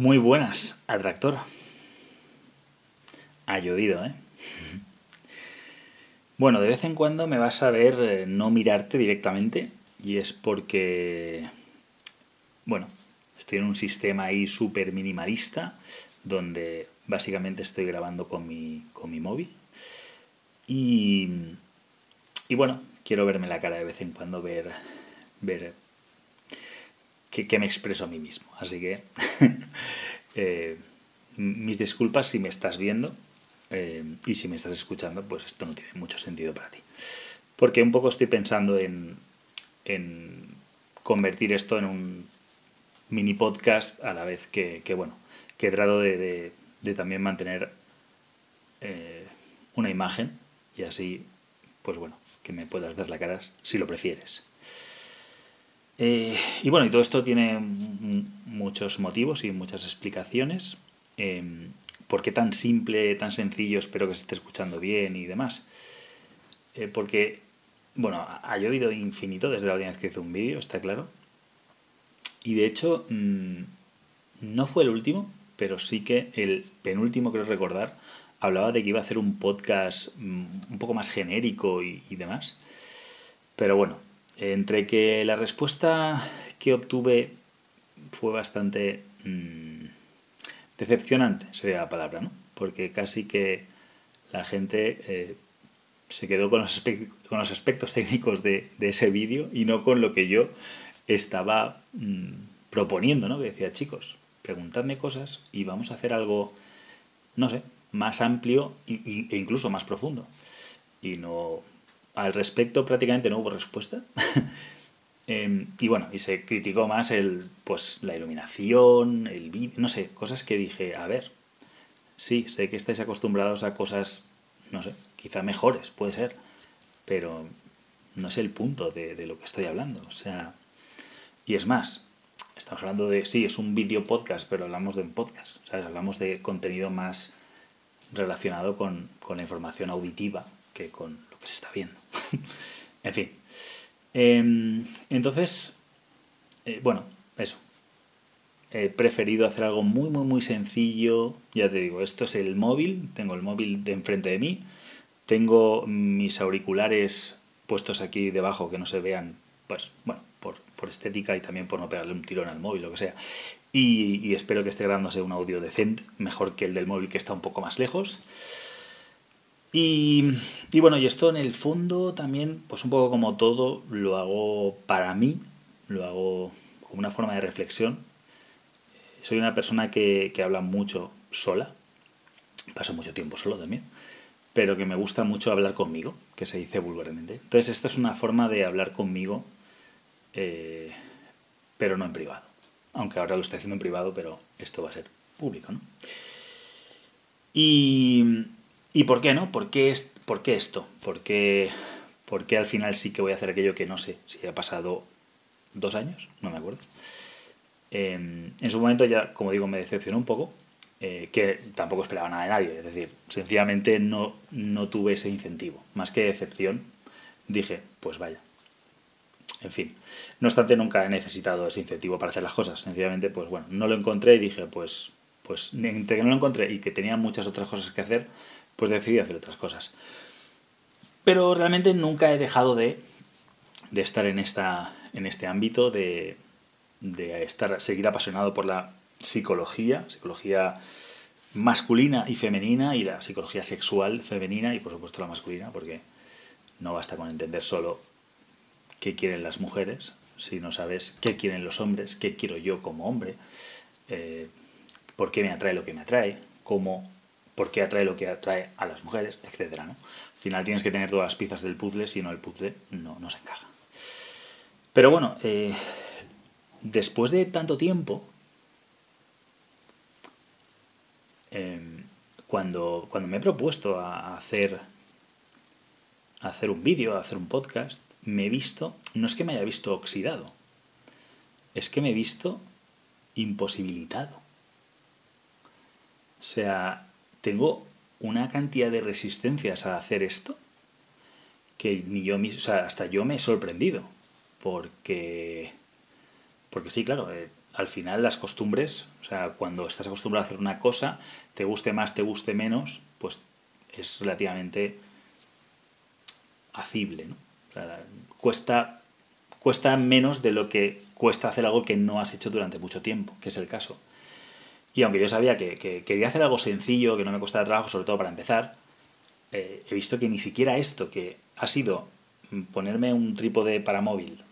Muy buenas, atractor. Ha llovido, ¿eh? Bueno, de vez en cuando me vas a ver eh, no mirarte directamente y es porque, bueno, estoy en un sistema ahí súper minimalista donde básicamente estoy grabando con mi, con mi móvil y, y bueno, quiero verme la cara de vez en cuando, ver, ver que, me expreso a mí mismo. Así que eh, mis disculpas si me estás viendo eh, y si me estás escuchando, pues esto no tiene mucho sentido para ti. Porque un poco estoy pensando en, en convertir esto en un mini podcast a la vez que, bueno, que he tratado de, de, también mantener eh, una imagen y así, pues bueno, que me puedas ver la cara si lo prefieres. Eh, y bueno, y todo esto tiene muchos motivos y muchas explicaciones. Em, ¿Por qué tan simple, tan sencillo? Espero que se esté escuchando bien y demás. Eh, porque, bueno, ha llovido infinito desde la última vez que hice un vídeo, está claro. Y de hecho, mm, no fue el último, pero sí que el penúltimo, creo recordar, hablaba de que iba a hacer un podcast mm, un poco más genérico y demás. Pero bueno, entre que la respuesta que obtuve fue bastante mm, decepcionante, sería la palabra, ¿no? Porque casi que la gente eh, se quedó con los, con los aspectos técnicos de, ese vídeo y no con lo que yo estaba mm, proponiendo, ¿no? Que decía, chicos, preguntadme cosas y vamos a hacer algo, no sé, más amplio e incluso más profundo. Y no al respecto prácticamente no hubo respuesta. Em, y bueno, y se criticó más el, pues, la iluminación, el vídeo, no sé, cosas que dije, a ver, sí, sé que estáis acostumbrados a cosas, no sé, quizá mejores, puede ser, pero no es el punto de, de lo que estoy hablando. O sea, y es más, estamos hablando de, sí, es un vídeo podcast, pero hablamos de un podcast, ¿sabes? Hablamos de contenido más relacionado con, con la información auditiva que con que se está viendo. en fin. Em, entonces, eh, bueno, eso. He preferido hacer algo muy, muy, muy sencillo. Ya te digo, esto es el móvil. Tengo el móvil de enfrente de mí. Tengo mis auriculares puestos aquí debajo que no se vean, pues, bueno, por, estética y también por no pegarle un tirón al móvil, lo que sea. Y, y espero que esté grabándose un audio decente, mejor que el del móvil que está un poco más lejos. Y, bueno, y esto en el fondo también, pues un poco como todo, lo hago para mí, lo hago como una forma de reflexión. Soy una persona que, habla mucho sola, paso mucho tiempo solo también, pero que me gusta mucho hablar conmigo, que se dice vulgarmente. Entonces esto es una forma de hablar conmigo, eh, pero no en privado. Aunque ahora lo estoy haciendo en privado, pero esto va a ser público, ¿no? Y, ¿Y por qué no? ¿Por qué, es, por qué esto? ¿Por qué, al final sí que voy a hacer aquello que no sé si ha pasado dos años? No me acuerdo. Em, en su momento ya, como digo, me decepcionó un poco, eh, que tampoco esperaba nada de nadie. Es decir, sencillamente no, no tuve ese incentivo. Más que decepción, dije, pues vaya. En fin, no obstante, nunca he necesitado ese incentivo para hacer las cosas. Sencillamente, pues bueno, no lo encontré y dije, pues, pues entre que no lo encontré y que tenía muchas otras cosas que hacer, pues decidí hacer otras cosas. Pero realmente nunca he dejado de, de estar en, esta, en este ámbito, de, de estar, seguir apasionado por la psicología, psicología masculina y femenina y la psicología sexual femenina y por supuesto la masculina, porque no basta con entender solo qué quieren las mujeres, si no sabes qué quieren los hombres, qué quiero yo como hombre, eh, por qué me atrae lo que me atrae, cómo por qué atrae lo que atrae a las mujeres, etc. ¿no? Al final tienes que tener todas las piezas del puzzle, si no el puzzle no, no se encaja. Pero bueno, eh, después de tanto tiempo, em, cuando, cuando me he propuesto a hacer, a hacer un vídeo, a hacer un podcast, me he visto, no es que me haya visto oxidado, es que me he visto imposibilitado. O sea, tengo una cantidad de resistencias a hacer esto que ni yo mismo, o sea, hasta yo me he sorprendido. Porque, porque sí, claro, eh, al final las costumbres, o sea, cuando estás acostumbrado a hacer una cosa, te guste más, te guste menos, pues es relativamente acible, ¿no? cuesta, cuesta menos de lo que cuesta hacer algo que no has hecho durante mucho tiempo, que es el caso. Y aunque yo sabía que, quería hacer algo sencillo, que no me costara trabajo, sobre todo para empezar, eh, he visto que ni siquiera esto, que ha sido ponerme un trípode para móvil,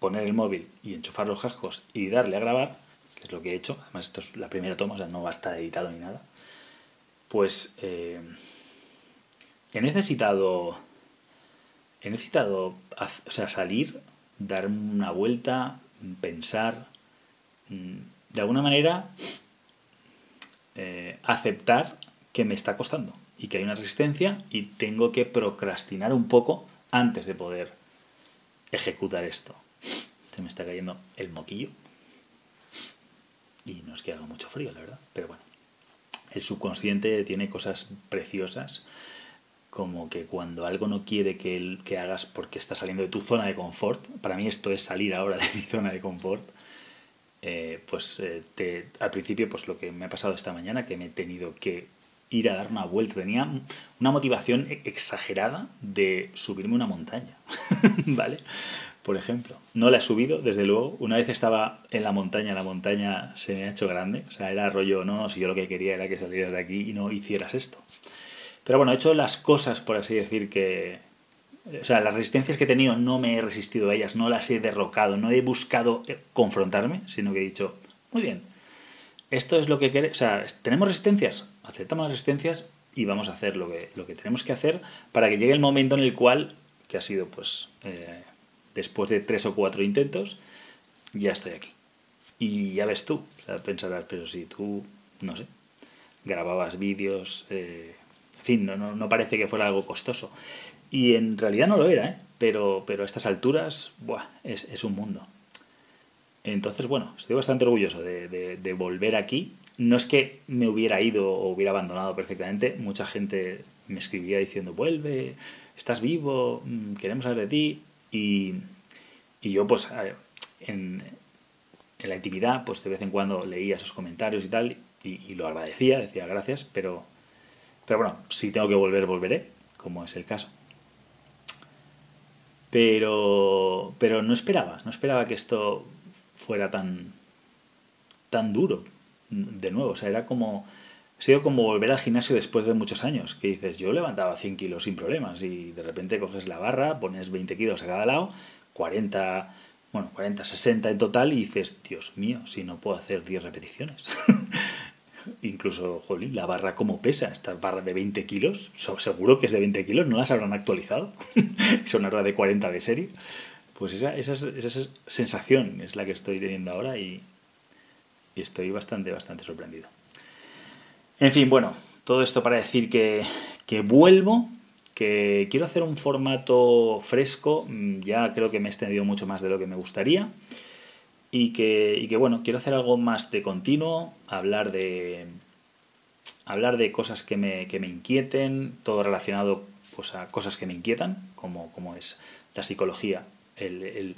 poner el móvil y enchufar los cascos y darle a grabar, que es lo que he hecho, además esto es la primera toma, o sea, no va a estar editado ni nada, pues eh, he necesitado he necesitado o sea, salir, dar una vuelta, pensar, mm, de alguna manera eh, aceptar que me está costando y que hay una resistencia y tengo que procrastinar un poco antes de poder ejecutar esto. Se me está cayendo el moquillo y no es que haga mucho frío, la verdad, pero bueno. El subconsciente tiene cosas preciosas como que cuando algo no quiere que, que hagas porque está saliendo de tu zona de confort, para mí esto es salir ahora de mi zona de confort, eh, pues eh, te, al principio pues lo que me ha pasado esta mañana, que me he tenido que ir a dar una vuelta, tenía una motivación e-, exagerada de subirme una montaña, ¿vale? Por ejemplo, no la he subido, desde luego, una vez estaba en la montaña, la montaña se me ha hecho grande, o sea, era rollo, no, no, si yo lo que quería era que salieras de aquí y no hicieras esto. Pero bueno, he hecho las cosas, por así decir, que... O sea, las resistencias que he tenido no me he resistido a ellas, no las he derrocado, no he buscado eh, confrontarme, sino que he dicho, muy bien, esto es lo que queremos, o sea, tenemos resistencias, aceptamos las resistencias y vamos a hacer lo que, lo que tenemos que hacer para que llegue el momento en el cual, que ha sido pues eh, después de tres o cuatro intentos, ya estoy aquí. Y ya ves tú, o sea, pensarás, pero si tú, no sé, grababas vídeos, eh, fin, no, no, parece que fuera algo costoso. Y en realidad no lo era, ¿eh? pero, pero a estas alturas buah, es, es, un mundo. Entonces, bueno, estoy bastante orgulloso de, de, volver aquí. No es que me hubiera ido o hubiera abandonado perfectamente. Mucha gente me escribía diciendo, vuelve, estás vivo, mm, queremos saber de ti. Y, y yo, pues, en, en, la intimidad, pues de vez en cuando leía esos comentarios y tal, y, y lo agradecía, decía gracias, pero, pero bueno, si tengo que volver, volveré, como es el caso. Pero, pero no esperaba, no esperaba que esto fuera tan, tan duro de nuevo. O sea, era como, ha sido como volver al gimnasio después de muchos años, que dices, yo levantaba 100 kilos sin problemas y de repente coges la barra, pones 20 kilos a cada lado, 40, bueno, 40, 60 en total y dices, Dios mío, si no puedo hacer 10 repeticiones. incluso, jolín, la barra como pesa, esta barra de 20 kilos, seguro que es de 20 kilos, no las habrán actualizado, es una barra de 40 de serie. Pues esa, esa, esa, sensación es la que estoy teniendo ahora y, y estoy bastante, bastante sorprendido. En fin, bueno, todo esto para decir que, que vuelvo, que quiero hacer un formato fresco, mm, ya creo que me he extendido mucho más de lo que me gustaría y que, que, bueno, quiero hacer algo más de continuo, hablar de, hablar de cosas que me, que me inquieten, todo relacionado pues, a cosas que me inquietan, como, como es la psicología, el, el,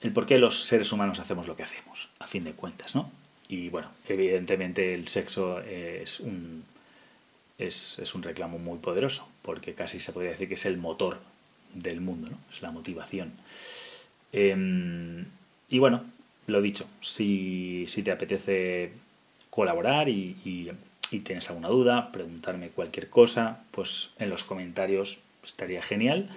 el, por qué los seres humanos hacemos lo que hacemos, a fin de cuentas, ¿no? Y bueno, evidentemente el sexo es un, es, es un reclamo muy poderoso, porque casi se podría decir que es el motor del mundo, ¿no? Es la motivación. Em, y bueno, lo dicho, si, te apetece colaborar y, tienes alguna duda, preguntarme cualquier cosa, pues en los comentarios estaría genial.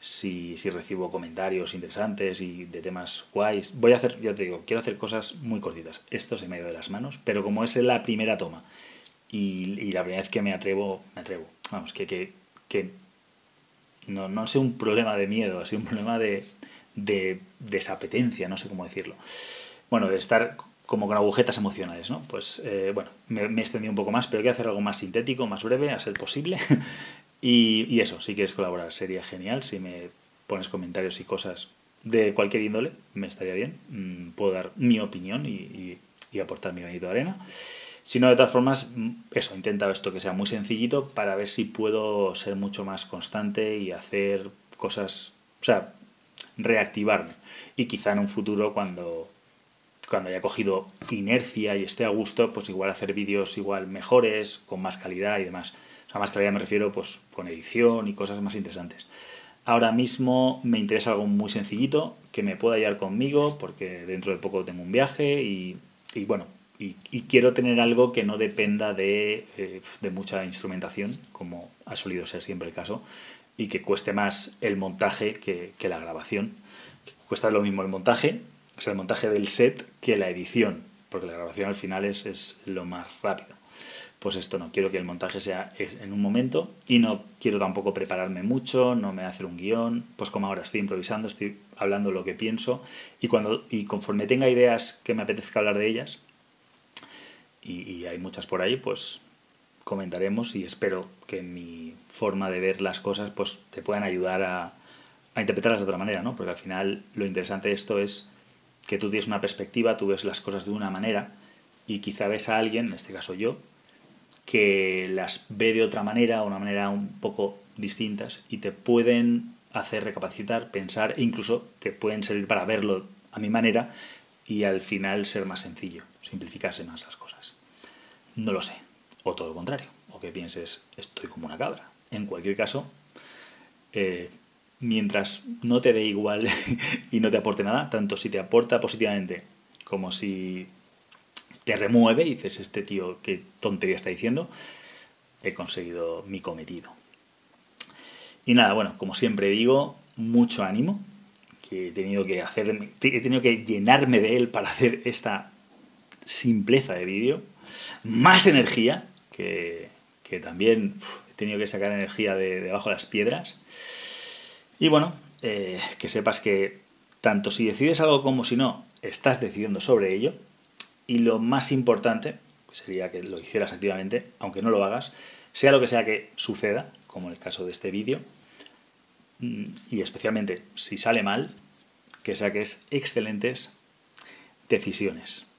Si, recibo comentarios interesantes y de temas guays, voy a hacer, ya te digo, quiero hacer cosas muy cortitas. Esto se me ha de las manos, pero como es la primera toma y, la primera vez que me atrevo, me atrevo. Vamos, que, que, que no, no sea un problema de miedo, ha sido un problema de, de desapetencia, no sé cómo decirlo. Bueno, de estar como con agujetas emocionales, ¿no? Pues eh, bueno, me, he extendido un poco más, pero quiero hacer algo más sintético, más breve, a ser posible. y, eso, si quieres colaborar, sería genial. Si me pones comentarios y cosas de cualquier índole, me estaría bien. Mm, puedo dar mi opinión y, aportar mi granito de arena. Si no, de todas formas, mm, eso, he intentado esto que sea muy sencillito para ver si puedo ser mucho más constante y hacer cosas, o sea, reactivarme. Y quizá en un futuro, cuando, cuando haya cogido inercia y esté a gusto, pues igual hacer vídeos igual mejores, con más calidad y demás. O más calidad me refiero pues con edición y cosas más interesantes. Ahora mismo me interesa algo muy sencillito, que me pueda llevar conmigo, porque dentro de poco tengo un viaje y, bueno, y, quiero tener algo que no dependa de, eh, de mucha instrumentación, como ha solido ser siempre el caso, y que cueste más el montaje que, que la grabación. Cuesta lo mismo el montaje, o sea, el montaje del set que la edición, porque la grabación al final es, es lo más rápido. Pues esto no, quiero que el montaje sea en un momento y no quiero tampoco prepararme mucho, no me hacer un guion, pues como ahora estoy improvisando, estoy hablando lo que pienso y, cuando, y conforme tenga ideas que me apetezca hablar de ellas, y, hay muchas por ahí, pues comentaremos y espero que mi forma de ver las cosas pues te puedan ayudar a, a interpretarlas de otra manera, ¿no? Porque al final lo interesante de esto es que tú tienes una perspectiva, tú ves las cosas de una manera y quizá ves a alguien, en este caso yo, que las ve de otra manera, una manera un poco distintas y te pueden hacer recapacitar, pensar e incluso te pueden servir para verlo a mi manera y al final ser más sencillo, simplificarse más las cosas. No lo sé, o todo lo contrario, o que pienses estoy como una cabra. En cualquier caso, eh, mientras no te dé igual y no te aporte nada, tanto si te aporta positivamente como si te remueve dices, este tío, qué tontería está diciendo, he conseguido mi cometido. Y nada, bueno, como siempre digo, mucho ánimo, que he tenido que hacer, he tenido que llenarme de él para hacer esta simpleza de vídeo, más energía, que, también he tenido que sacar energía de debajo de las piedras. Y bueno, eh, que sepas que tanto si decides algo como si no, estás decidiendo sobre ello. Y lo más importante sería que lo hicieras activamente, aunque no lo hagas, sea lo que sea que suceda, como en el caso de este vídeo, mm, y especialmente si sale mal, que saques excelentes decisiones.